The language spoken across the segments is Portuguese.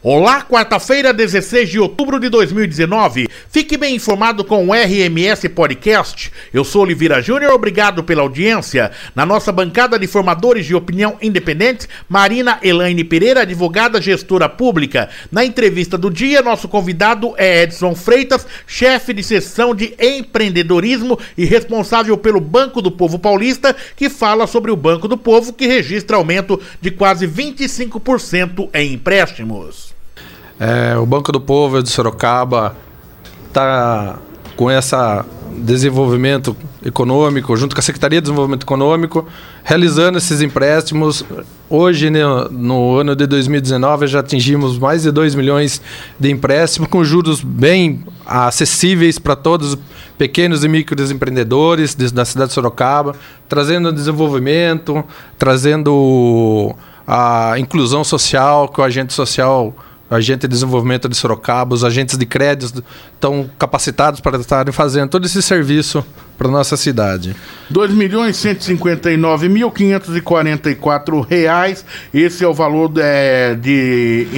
Olá, quarta-feira, 16 de outubro de 2019. Fique bem informado com o RMS Podcast. Eu sou Oliveira Júnior, obrigado pela audiência. Na nossa bancada de formadores de opinião independente, Marina Elaine Pereira, advogada gestora pública. Na entrevista do dia, nosso convidado é Edson Freitas, chefe de seção de empreendedorismo e responsável pelo Banco do Povo Paulista, que fala sobre o Banco do Povo, que registra aumento de quase 25% em empréstimos. É, o Banco do Povo de Sorocaba está com esse desenvolvimento econômico, junto com a Secretaria de Desenvolvimento Econômico, realizando esses empréstimos. Hoje, né, no ano de 2019, já atingimos mais de 2 milhões de empréstimos, com juros bem acessíveis para todos os pequenos e micros empreendedores da cidade de Sorocaba, trazendo desenvolvimento, trazendo a inclusão social, que o agente social agente de desenvolvimento de Sorocaba, os agentes de crédito estão capacitados para estarem fazendo todo esse serviço para nossa cidade. 2.159.544 reais. Esse é o valor é, de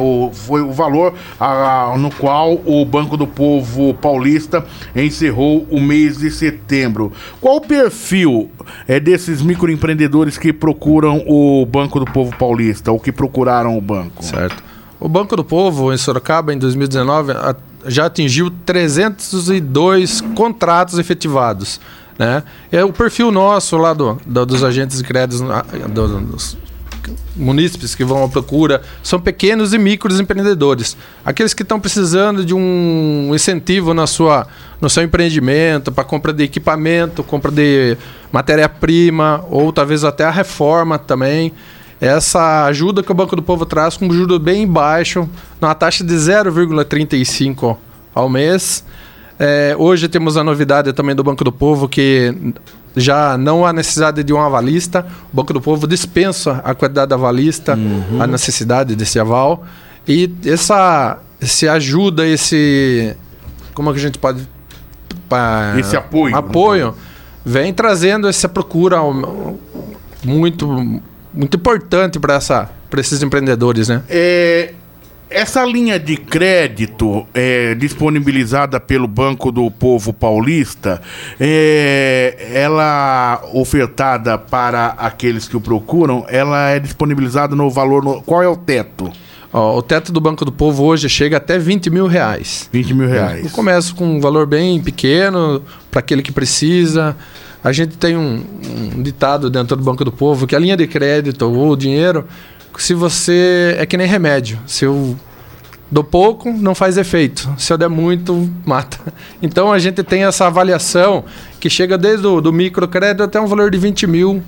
o, foi o valor a, no qual o Banco do Povo Paulista encerrou o mês de setembro. Qual o perfil é desses microempreendedores que procuram o Banco do Povo Paulista ou que procuraram o banco? Certo. O Banco do Povo, em Sorocaba, em 2019, já atingiu 302 contratos efetivados. Né? É o perfil nosso lá do, do dos agentes de créditos, do, dos munícipes que vão à procura, são pequenos e micros empreendedores. Aqueles que estão precisando de um incentivo na sua, no seu empreendimento, para compra de equipamento, compra de matéria-prima, ou talvez até a reforma também essa ajuda que o Banco do Povo traz com um juro bem baixo, numa taxa de 0,35 ao mês. É, hoje temos a novidade também do Banco do Povo que já não há necessidade de um avalista. O Banco do Povo dispensa a quantidade avalista, uhum. a necessidade desse aval. E essa, esse ajuda, esse. Como é que a gente pode. esse apoio. Apoio vem trazendo essa procura muito muito importante para esses empreendedores, né? É, essa linha de crédito é, disponibilizada pelo Banco do Povo Paulista, é, ela ofertada para aqueles que o procuram, ela é disponibilizada no valor. No, qual é o teto? Ó, o teto do Banco do Povo hoje chega até 20 mil reais. 20 mil reais. Eu começo com um valor bem pequeno para aquele que precisa. A gente tem um, um, ditado dentro do Banco do Povo que a linha de crédito ou o dinheiro, se você. é que nem remédio. Se eu dou pouco, não faz efeito. Se eu der muito, mata. Então a gente tem essa avaliação que chega desde o do microcrédito até um valor de 20 mil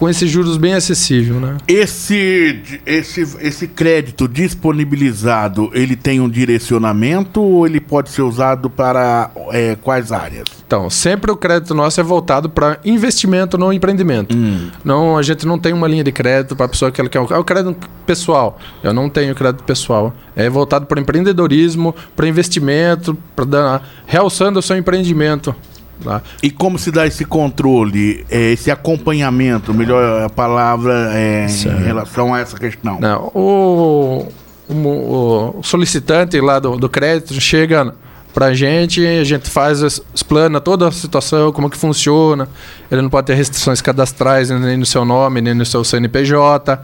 com esses juros bem acessível, né? Esse, esse, esse crédito disponibilizado, ele tem um direcionamento ou ele pode ser usado para é, quais áreas? Então, sempre o crédito nosso é voltado para investimento no empreendimento. Hum. Não, a gente não tem uma linha de crédito para a pessoa que ela quer. É o crédito pessoal. Eu não tenho crédito pessoal. É voltado para empreendedorismo, para investimento, para realçando o seu empreendimento. Tá? E como se dá esse controle, é, esse acompanhamento, melhor a palavra, é, em relação a essa questão? Não, o, o, o solicitante lá do, do crédito chega para a gente, a gente faz, explana toda a situação, como que funciona. Ele não pode ter restrições cadastrais nem no seu nome, nem no seu CNPJ.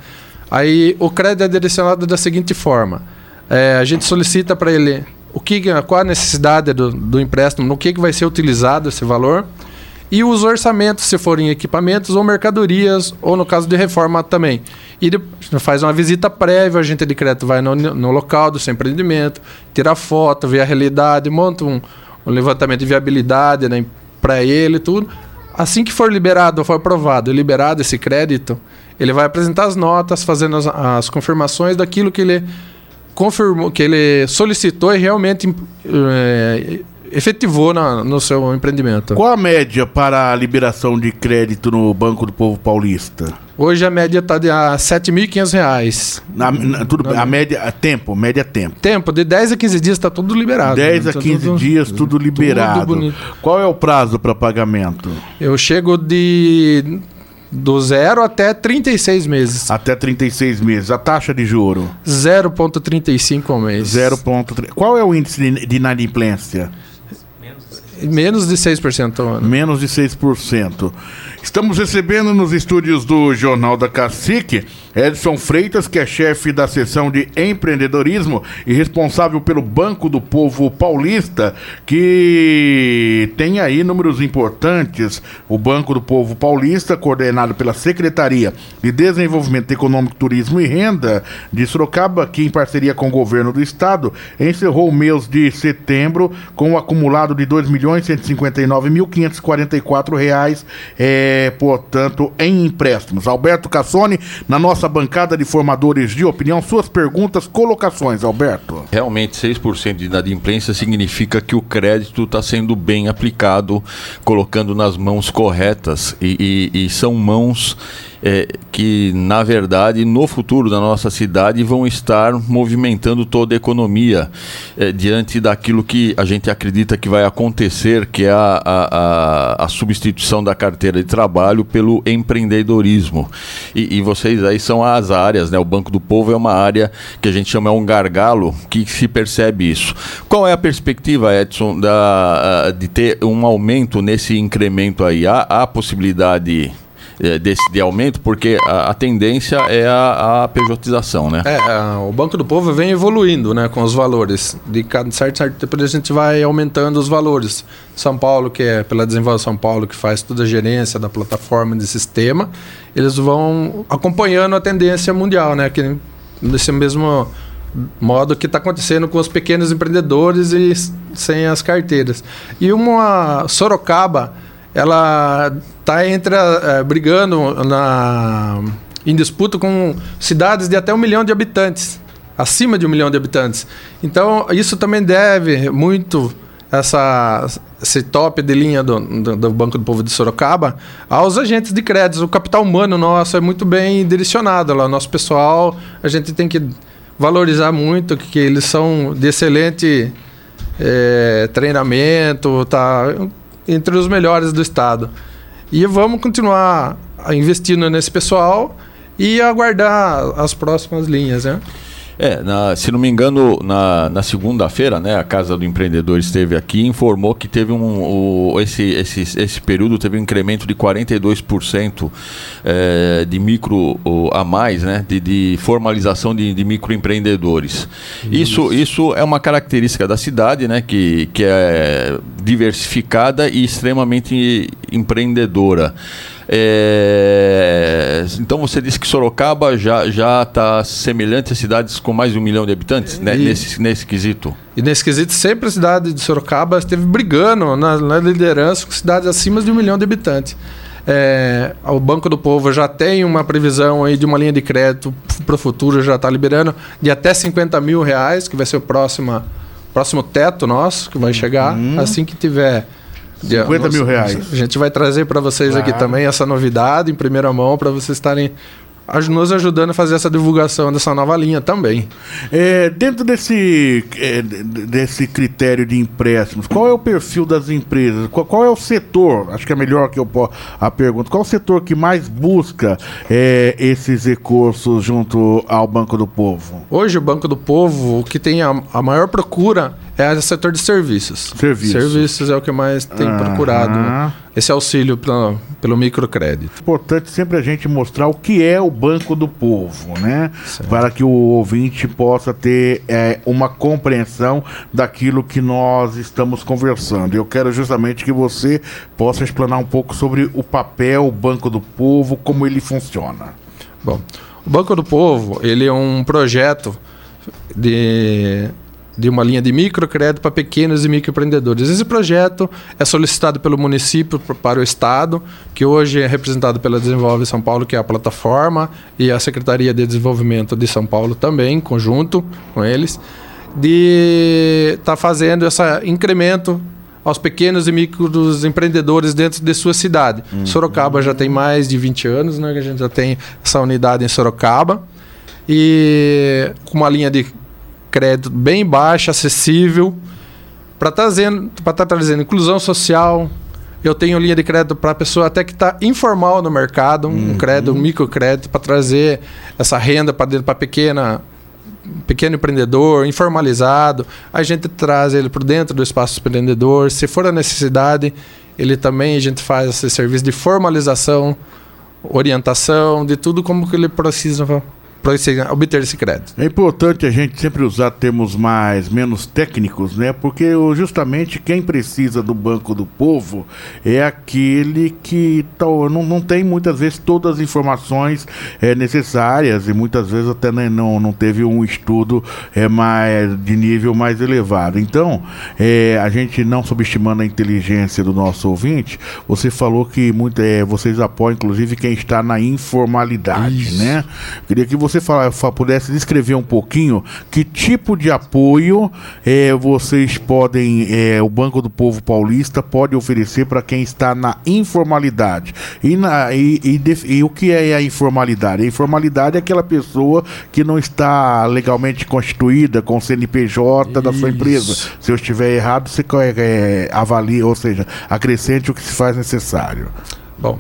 Aí o crédito é direcionado da seguinte forma: é, a gente solicita para ele o que, qual a necessidade do, do empréstimo, no que, que vai ser utilizado esse valor e os orçamentos, se forem equipamentos ou mercadorias, ou no caso de reforma também. E faz uma visita prévia, o agente de crédito vai no, no local do seu empreendimento, tira foto, vê a realidade, monta um, um levantamento de viabilidade né, para ele tudo. Assim que for liberado, for aprovado e liberado esse crédito, ele vai apresentar as notas, fazendo as, as confirmações daquilo que ele confirmou que ele solicitou e realmente é, efetivou na, no seu empreendimento. Qual a média para a liberação de crédito no Banco do Povo Paulista? Hoje a média está de R$ 7.500. Na, na, tudo, na, a média, a tempo, média tempo. Tempo, de 10 a 15 dias está tudo liberado. 10 né? a 15 tá tudo, dias, tudo liberado. Tudo Qual é o prazo para pagamento? Eu chego de Do zero até 36 meses. Até 36 meses. A taxa de juro? 0,35 ao mês. 0,3. Qual é o índice de, de inadimplência? Menos de 6% ao ano. Menos de 6%. Estamos recebendo nos estúdios do Jornal da Cacique Edson Freitas, que é chefe da seção de empreendedorismo e responsável pelo Banco do Povo Paulista, que tem aí números importantes. O Banco do Povo Paulista, coordenado pela Secretaria de Desenvolvimento Econômico, Turismo e Renda de Sorocaba, que em parceria com o governo do estado, encerrou o mês de setembro com um acumulado de 2.159.544 reais. É, portanto, em empréstimos. Alberto Cassoni, na nossa bancada de formadores de opinião, suas perguntas, colocações, Alberto. Realmente, 6% de inadimplência significa que o crédito está sendo bem aplicado, colocando nas mãos corretas. e, e, e são mãos é, que, na verdade, no futuro da nossa cidade vão estar movimentando toda a economia é, diante daquilo que a gente acredita que vai acontecer, que é a, a, a substituição da carteira de trabalho pelo empreendedorismo. E, e, vocês aí são as áreas, né? O Banco do Povo é uma área que a gente chama é um gargalo que se percebe isso. Qual é a perspectiva, Edson, da, de ter um aumento nesse incremento aí? Há, há possibilidade é, desse de aumento, porque a, a tendência é a, a, pejotização, né? É, o Banco do Povo vem evoluindo, né, com os valores. De cada certo, certo tempo a gente vai aumentando os valores. São Paulo, que é pela Desenvolve São Paulo, que faz toda a gerência da plataforma de sistema, eles vão acompanhando a tendência mundial, né, que nesse mesmo modo que está acontecendo com os pequenos empreendedores e sem as carteiras. E uma Sorocaba ela está entre é, brigando na, em disputa com cidades de até um milhão de habitantes, acima de um milhão de habitantes. Então isso também deve muito essa esse top de linha do, do, do, Banco do Povo de Sorocaba aos agentes de crédito. O capital humano nosso é muito bem direcionado lá. Nosso pessoal, a gente tem que valorizar muito que eles são de excelente é, treinamento, tá entre os melhores do estado. E vamos continuar investindo nesse pessoal e aguardar as próximas linhas, né? É, na, se não me engano, na, na segunda-feira, né, a Casa do Empreendedor esteve aqui e informou que teve um. O, esse, esse, esse período teve um incremento de 42% é, de micro a mais, né? De, de formalização de, de microempreendedores. Isso. isso, isso é uma característica da cidade, né? Que, que é diversificada e extremamente empreendedora. É, então você disse que Sorocaba já já está semelhante a cidades com mais de um milhão de habitantes né? nesse, nesse quesito. E nesse quesito sempre a cidade de Sorocaba esteve brigando na, na liderança com cidades acima de um milhão de habitantes. É, o Banco do Povo já tem uma previsão aí de uma linha de crédito para o futuro, já está liberando de até 50 mil reais, que vai ser o próximo, próximo teto nosso, que vai chegar uhum. assim que tiver 50 mil reais. A gente vai trazer para vocês claro. aqui também essa novidade em primeira mão para vocês estarem nos ajudando a fazer essa divulgação dessa nova linha também. É, dentro desse, é, desse critério de empréstimos, qual é o perfil das empresas? Qual, qual, é o setor? Acho que é melhor que eu a pergunta. Qual é o setor que mais busca é, esses recursos junto ao Banco do Povo? Hoje o Banco do Povo, o que tem a, a maior procura é o setor de serviços. Serviços. Serviços é o que mais tem procurado esse auxílio pra, pelo microcrédito. Importante sempre a gente mostrar o que é o Banco do Povo, né? Certo. Para que o ouvinte possa ter é, uma compreensão daquilo que nós estamos conversando. Eu quero justamente que você possa explanar um pouco sobre o papel, o Banco do Povo, como ele funciona. Bom, o Banco do Povo, ele é um projeto de de uma linha de microcrédito para pequenos e microempreendedores. Esse projeto é solicitado pelo município para o Estado, que hoje é representado pela Desenvolve São Paulo, que é a plataforma, e a Secretaria de Desenvolvimento de São Paulo também, em conjunto com eles, de estar tá fazendo esse incremento aos pequenos e micros empreendedores dentro de sua cidade. Uhum. Sorocaba já tem mais de 20 anos, né, que a gente já tem essa unidade em Sorocaba. E com uma linha de crédito bem baixo, acessível, para estar tá trazendo inclusão social Eu tenho linha de crédito para a pessoa até que está informal no mercado, um Uhum. crédito, um microcrédito para trazer essa renda para dentro para pequena pequeno empreendedor, informalizado, a gente traz ele para dentro do espaço empreendedor. Se for a necessidade, ele também a gente faz esse serviço de formalização, orientação, de tudo como que ele precisa para obter esse crédito. É importante a gente sempre usar termos mais menos técnicos, né? Porque justamente quem precisa do Banco do Povo é aquele que tal, não, não tem muitas vezes todas as informações é, necessárias e muitas vezes até nem- não, não teve um estudo é, mais, de nível mais elevado. Então, é, a gente não subestimando a inteligência do nosso ouvinte, você falou que muito, é, vocês apoiam inclusive quem está na informalidade, né? Queria que você fala- fa- pudesse descrever um pouquinho que tipo de apoio eh, vocês podem, eh, o Banco do Povo Paulista pode oferecer para quem está na informalidade. E, na- e- e e o que é a informalidade? A informalidade é aquela pessoa que não está legalmente constituída com o CNPJ da sua Isso. empresa. Se eu estiver errado, você eh, avalie, ou seja, acrescente o que se faz necessário. Bom,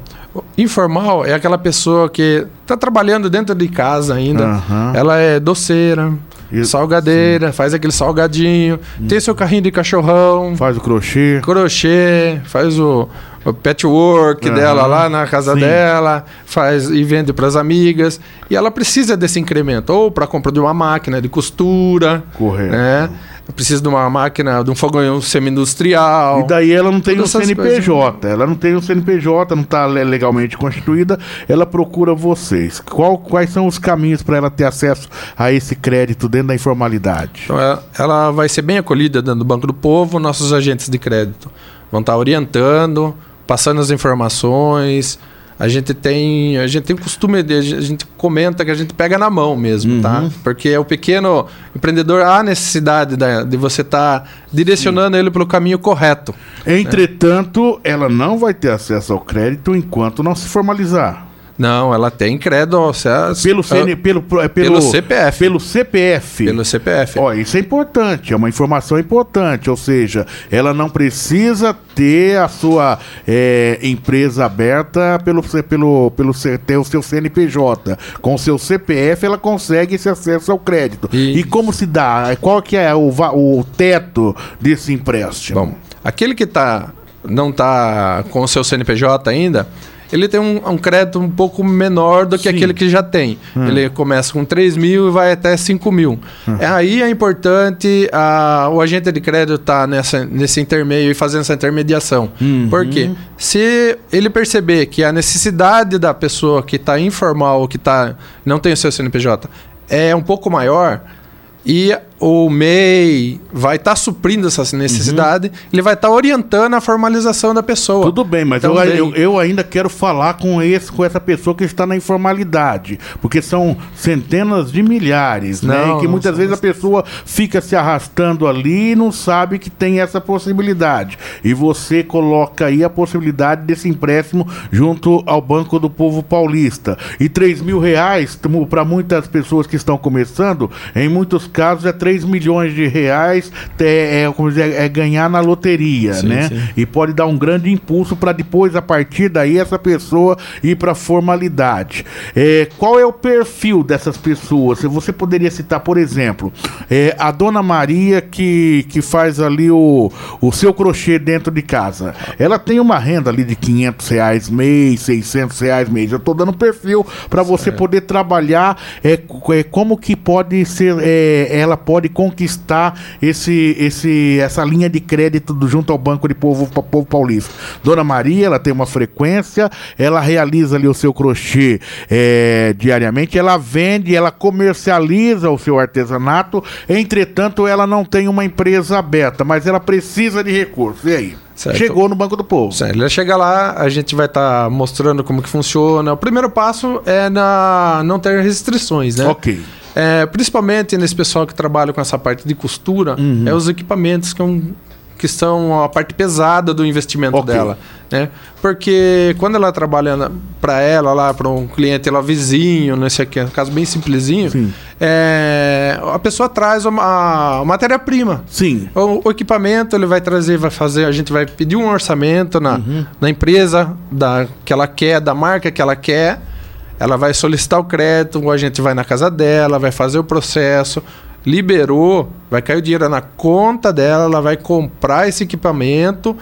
informal é aquela pessoa que está trabalhando dentro de casa ainda. Aham. Ela é doceira, Isso, salgadeira, faz aquele salgadinho, tem seu carrinho de cachorrão, Faz o crochê. crochê, faz o, o patchwork Aham, dela lá na casa sim. dela, faz e vende para as amigas. E ela precisa desse incremento, ou para compra de uma máquina de costura, Correto. né? Precisa de uma máquina, de um fogão semi-industrial. E daí ela não tem um CNPJ, ela não tem um CNPJ, não está legalmente constituída, ela procura vocês. Qual- quais são os caminhos para ela ter acesso a esse crédito dentro da informalidade? Então, ela, ela vai ser bem acolhida dentro do Banco do Povo, nossos agentes de crédito vão estar orientando, passando as informações. A gente tem, a gente tem o costume de, a gente comenta que a gente pega na mão mesmo, tá? Porque é o pequeno empreendedor há necessidade da- de você estar direcionando ele pelo caminho correto. Entretanto, ela não vai ter acesso ao crédito enquanto não se formalizar. Não, ela tem crédito a- Pelo, CN, pelo, pelo, Ah, pelo CPF. Pelo CPF. pelo CPF. Ó, isso é importante, é uma informação importante, ou seja, ela não precisa ter a sua eh, empresa aberta pelo, pelo, pelo ter o seu CNPJ. Com o seu CPF ela consegue esse acesso ao crédito. Isso. E como se dá? Qual que é o, o teto desse empréstimo? Bom, aquele que tá, não está com o seu CNPJ ainda, ele tem um, um crédito um pouco menor do que Sim. aquele que já tem. Hum. Ele começa com 3 mil e vai até 5 mil. Hum. É, aí é importante a, o agente de crédito estar nessa, nesse intermeio e fazendo essa intermediação. Uhum. Por quê? Se ele perceber que a necessidade da pessoa que está informal ou que tá, não tem o seu CNPJ é um pouco maior, e o MEI vai estar suprindo essa necessidade, ele vai estar orientando a formalização da pessoa. Tudo bem, mas eu, Também. eu, eu ainda quero falar com esse, com essa pessoa que está na informalidade, porque são centenas de milhares, né? Não, E que muitas vezes a pessoa fica se arrastando ali e não sabe que tem essa possibilidade. E você coloca aí a possibilidade desse empréstimo junto ao Banco do Povo Paulista. E 3 mil reais, para muitas pessoas que estão começando, em muitos casos é 3 milhões de reais é, é, é ganhar na loteria, Sim, né? sim. e pode dar um grande impulso para depois, a partir daí, essa pessoa ir para formalidade. É, qual é o perfil dessas pessoas? Se Você poderia citar, por exemplo, é, a dona Maria que, que faz ali o, o seu crochê dentro de casa. Ela tem uma renda ali de 500 reais mês, 600 reais mês. Eu estou dando perfil para você poder trabalhar é, é, como que pode ser, é, ela pode conquistar esse, esse, essa linha de crédito do, junto ao Banco de Povo, Povo Paulista. Dona Maria, ela tem uma frequência, ela realiza ali o seu crochê é, diariamente, ela vende, ela comercializa o seu artesanato, entretanto, ela não tem uma empresa aberta, mas ela precisa de recursos. E aí? Certo. Chegou no Banco do Povo. Certo, Ele chega lá, a gente vai estar mostrando como que funciona. O primeiro passo é na, não ter restrições, né? Ok. É, principalmente nesse pessoal que trabalha com essa parte de costura, Uhum. é os equipamentos que é um que são a parte pesada do investimento Ok. dela. Né? Porque quando ela trabalha para ela, lá para um cliente lá vizinho, nesse aqui, é um caso bem simplesinho, Sim. é, a pessoa traz uma, a matéria-prima. Sim. O, o equipamento ele vai trazer, vai fazer, a gente vai pedir um orçamento na, na empresa da, que ela quer, da marca que ela quer. Ela vai solicitar o crédito, a gente vai na casa dela, vai fazer o processo, liberou, vai cair o dinheiro na conta dela, ela vai comprar esse equipamento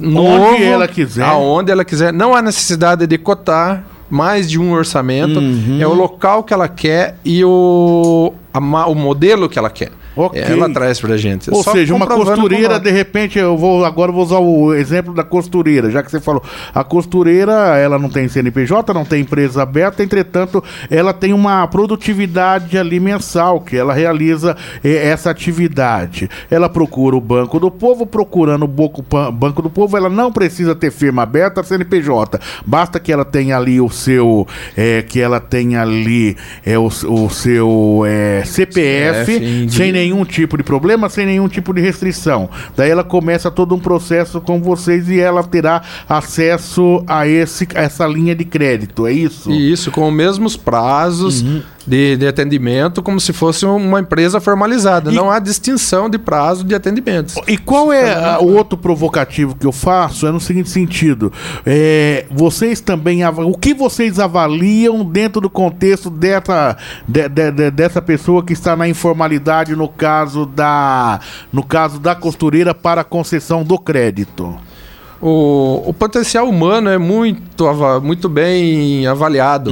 novo, ela quiser. aonde ela quiser. Não há necessidade de cotar mais de um orçamento. Uhum. É o local que ela quer e o, a o modelo que ela quer. Ok. Ela traz pra gente. Ou Só seja, uma costureira, de repente, eu vou agora eu vou usar o exemplo da costureira, já que você falou. A costureira, ela não tem CNPJ, não tem empresa aberta, entretanto, ela tem uma produtividade ali mensal, que ela realiza eh, essa atividade. Ela procura o Banco do Povo, procurando o Boco- Banco do Povo, ela não precisa ter firma aberta, CNPJ. Basta que ela tenha ali o seu, eh, que ela tenha ali eh, o, o seu eh, CPF, CPF, sem nenhum tipo de problema, sem nenhum tipo de restrição. Daí ela começa todo um processo com vocês e ela terá acesso a, esse, a essa linha de crédito, é isso? Isso, com os mesmos prazos Uhum. De, de atendimento, como se fosse uma empresa formalizada. E- Não há distinção de prazo de atendimentos. E qual é a- o outro provocativo que eu faço? É no seguinte sentido: é, vocês também o que vocês avaliam dentro do contexto dessa, de- de- de- dessa pessoa que está na informalidade no caso da no caso da costureira para concessão do crédito? O, o potencial humano é muito, muito bem avaliado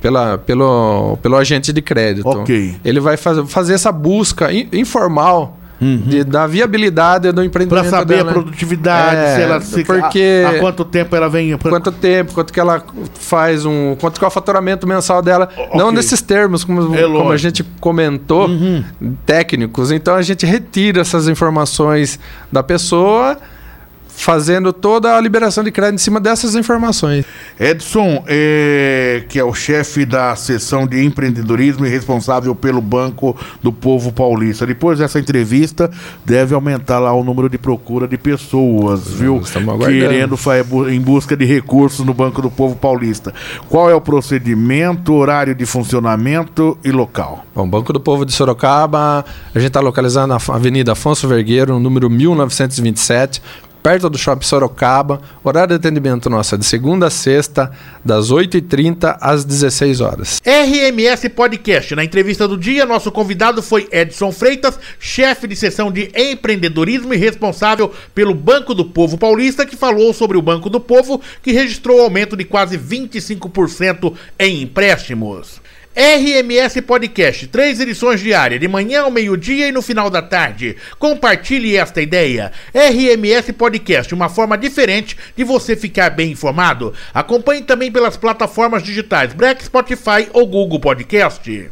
pela, pelo, pelo agente de crédito. Uhum. Ok. Ele vai faz, fazer essa busca in- informal de- da viabilidade do Para empreendimento Uhum. saber dela. a produtividade, É, se ela se, porque- há, há quanto tempo ela vem. pra- Quanto tempo, quanto que ela faz um. Quanto que é o faturamento mensal dela. Não ok. nesses termos, como, É como a. Uhum. gente comentou, técnicos. Então a gente retira essas informações da pessoa, fazendo toda a liberação de crédito em cima dessas informações. Edson, é, que é o chefe da seção de empreendedorismo e responsável pelo Banco do Povo Paulista. Depois dessa entrevista, deve aumentar lá o número de procura de pessoas, viu? estamos aguardando. Querendo em busca de recursos no Banco do Povo Paulista. Qual é o procedimento, horário de funcionamento e local? Bom, Banco do Povo de Sorocaba, a gente está localizado na Avenida Afonso Vergueiro, no número 1927, perto do Shopping Sorocaba. Horário de atendimento nosso é de segunda a sexta, das 8h30 às 16 horas. RMS Podcast. Na entrevista do dia, nosso convidado foi Edson Freitas, chefe de seção de empreendedorismo e responsável pelo Banco do Povo Paulista, que falou sobre o Banco do Povo, que registrou aumento de quase 25% em empréstimos. RMS Podcast, três edições diárias, de manhã ao meio-dia e no final da tarde. Compartilhe esta ideia. RMS Podcast, uma forma diferente de você ficar bem informado. Acompanhe também pelas plataformas digitais Black Spotify ou Google Podcast.